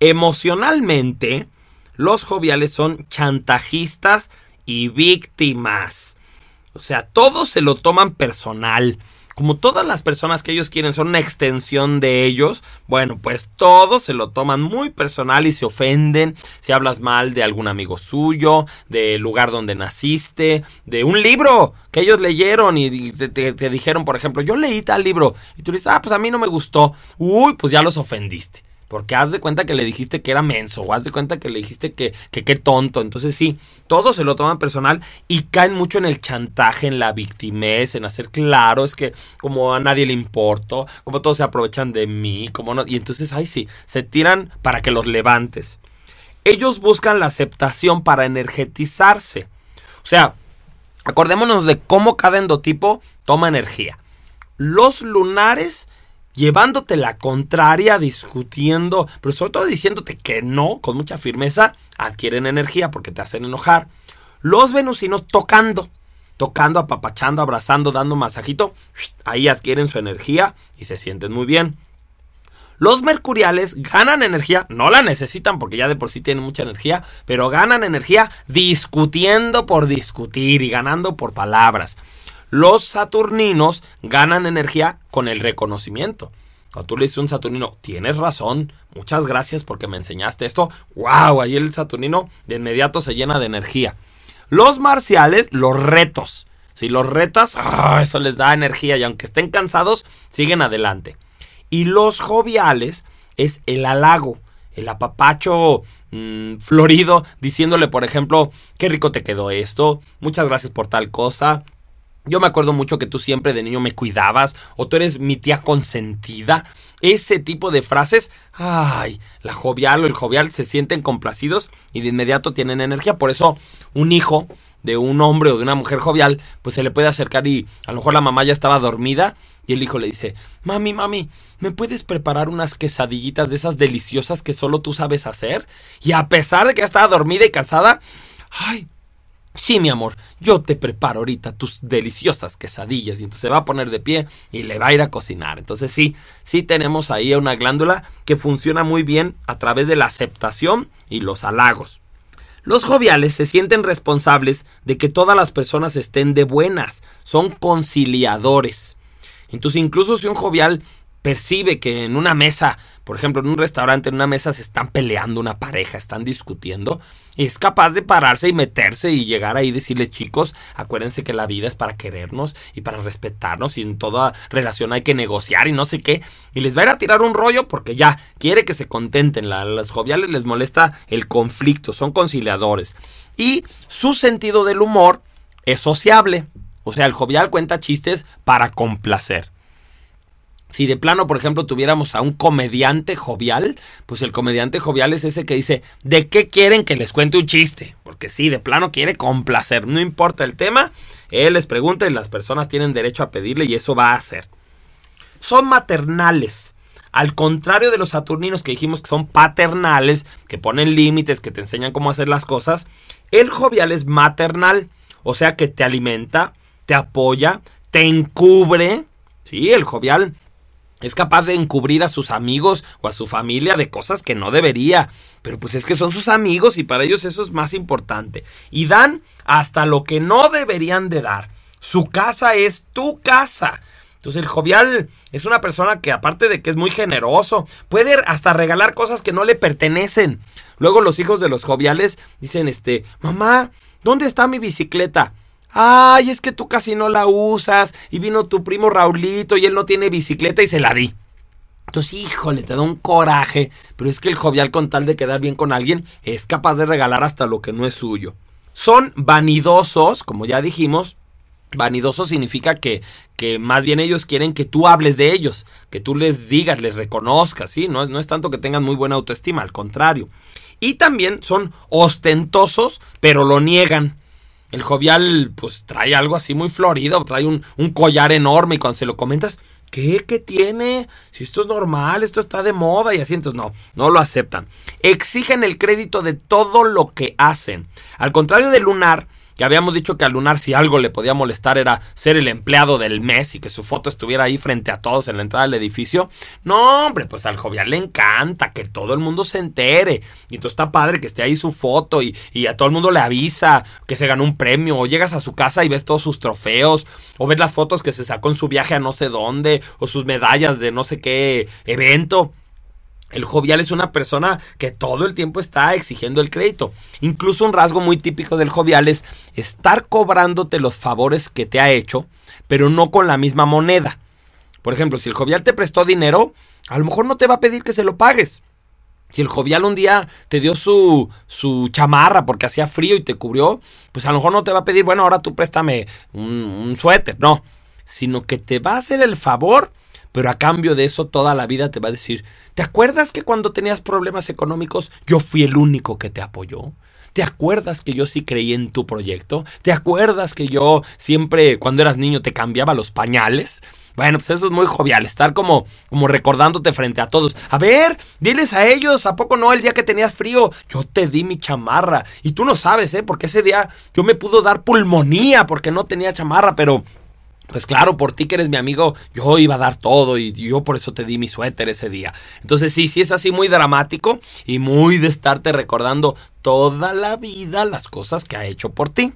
Emocionalmente, los joviales son chantajistas y víctimas. O sea, todos se lo toman personal como todas las personas que ellos quieren son una extensión de ellos, bueno, pues todos se lo toman muy personal y se ofenden si hablas mal de algún amigo suyo, del lugar donde naciste, de un libro que ellos leyeron y te, dijeron, por ejemplo, yo leí tal libro y tú dices, ah, pues a mí no me gustó, uy, pues ya los ofendiste. Porque haz de cuenta que le dijiste que era menso, o haz de cuenta que le dijiste que qué tonto. Entonces sí, todos se lo toman personal y caen mucho en el chantaje, en la victimez, en hacer claro, es que como a nadie le importo, como todos se aprovechan de mí, como no. Y entonces, ay sí, se tiran para que los levantes. Ellos buscan la aceptación para energetizarse. O sea, acordémonos de cómo cada endotipo toma energía. Los lunares llevándote la contraria, discutiendo, pero sobre todo diciéndote que no, con mucha firmeza, adquieren energía porque te hacen enojar. Los venusinos tocando, tocando, apapachando, abrazando, dando masajito, ahí adquieren su energía y se sienten muy bien. Los mercuriales ganan energía, no la necesitan porque ya de por sí tienen mucha energía, pero ganan energía discutiendo por discutir y ganando por palabras. Los saturninos ganan energía con el reconocimiento. Cuando tú le dices a un saturnino, tienes razón, muchas gracias porque me enseñaste esto, wow, ahí el saturnino de inmediato se llena de energía. Los marciales, los retos. Si los retas, ah, eso les da energía y aunque estén cansados, siguen adelante. Y los joviales es el halago, el apapacho mm, florido, diciéndole, por ejemplo, qué rico te quedó esto, muchas gracias por tal cosa, yo me acuerdo mucho que tú siempre de niño me cuidabas o tú eres mi tía consentida. Ese tipo de frases, ay, la jovial o el jovial se sienten complacidos y de inmediato tienen energía. Por eso un hijo de un hombre o de una mujer jovial, pues se le puede acercar y a lo mejor la mamá ya estaba dormida y el hijo le dice, mami, mami, ¿me puedes preparar unas quesadillitas de esas deliciosas que solo tú sabes hacer? Y a pesar de que ya estaba dormida y cansada, ay, Sí, mi amor, yo te preparo ahorita tus deliciosas quesadillas y entonces se va a poner de pie y le va a ir a cocinar. Entonces sí, sí tenemos ahí una glándula que funciona muy bien a través de la aceptación y los halagos. Los joviales se sienten responsables de que todas las personas estén de buenas, son conciliadores. Entonces incluso si un jovial percibe que en una mesa, por ejemplo, en un restaurante, en una mesa se están peleando una pareja, están discutiendo, es capaz de pararse y meterse y llegar ahí y decirles, chicos, acuérdense que la vida es para querernos y para respetarnos y en toda relación hay que negociar y no sé qué. Y les va a ir a tirar un rollo porque ya quiere que se contenten. A las joviales les molesta el conflicto, son conciliadores. Y su sentido del humor es sociable. O sea, el jovial cuenta chistes para complacer. Si de plano, por ejemplo, tuviéramos a un comediante jovial, pues el comediante jovial es ese que dice, ¿de qué quieren que les cuente un chiste? Porque sí, de plano quiere complacer, no importa el tema, él les pregunta y las personas tienen derecho a pedirle y eso va a hacer. Son maternales. Al contrario de los saturninos que dijimos que son paternales, que ponen límites, que te enseñan cómo hacer las cosas, el jovial es maternal, o sea que te alimenta, te apoya, te encubre. Sí, el jovial es capaz de encubrir a sus amigos o a su familia de cosas que no debería. Pero pues es que son sus amigos y para ellos eso es más importante. Y dan hasta lo que no deberían de dar. Su casa es tu casa. Entonces el jovial es una persona que aparte de que es muy generoso, puede hasta regalar cosas que no le pertenecen. Luego los hijos de los joviales dicen, este, mamá, ¿dónde está mi bicicleta? Ay, es que tú casi no la usas. Y vino tu primo Raulito y él no tiene bicicleta y se la di. Entonces, híjole, te da un coraje. Pero es que el jovial con tal de quedar bien con alguien es capaz de regalar hasta lo que no es suyo. Son vanidosos, como ya dijimos. Vanidoso significa que, que más bien ellos quieren que tú hables de ellos, que tú les digas, les reconozcas, ¿sí? No es, no es tanto que tengan muy buena autoestima, al contrario. Y también son ostentosos, pero lo niegan. El jovial, pues trae algo así muy florido, trae un, collar enorme y cuando se lo comentas, ¿qué? ¿Qué tiene? Si esto es normal, esto está de moda y así, entonces no, no lo aceptan. Exigen el crédito de todo lo que hacen. Al contrario de Lunar, que habíamos dicho que a Lunar si algo le podía molestar era ser el empleado del mes y que su foto estuviera ahí frente a todos en la entrada del edificio. No, hombre, pues al jovial le encanta que todo el mundo se entere. Y entonces está padre que esté ahí su foto y, y a todo el mundo le avisa que se ganó un premio. O llegas a su casa y ves todos sus trofeos. O ves las fotos que se sacó en su viaje a no sé dónde. O sus medallas de no sé qué evento. El jovial es una persona que todo el tiempo está exigiendo el crédito. Incluso un rasgo muy típico del jovial es estar cobrándote los favores que te ha hecho, pero no con la misma moneda. Por ejemplo, si el jovial te prestó dinero, a lo mejor no te va a pedir que se lo pagues. Si el jovial un día te dio su, su chamarra porque hacía frío y te cubrió, pues a lo mejor no te va a pedir, bueno, ahora tú préstame un, un suéter. No, sino que te va a hacer el favor pero a cambio de eso toda la vida te va a decir, ¿te acuerdas que cuando tenías problemas económicos yo fui el único que te apoyó? ¿Te acuerdas que yo sí creí en tu proyecto? ¿Te acuerdas que yo siempre cuando eras niño te cambiaba los pañales? Bueno, pues eso es muy jovial, estar como, como recordándote frente a todos. A ver, diles a ellos, ¿a poco no el día que tenías frío? Yo te di mi chamarra. Y tú no sabes, ¿eh? Porque ese día yo me pudo dar pulmonía porque no tenía chamarra, pero pues claro, por ti que eres mi amigo, yo iba a dar todo y yo por eso te di mi suéter ese día. Entonces sí, sí es así muy dramático y muy de estarte recordando toda la vida las cosas que ha hecho por ti.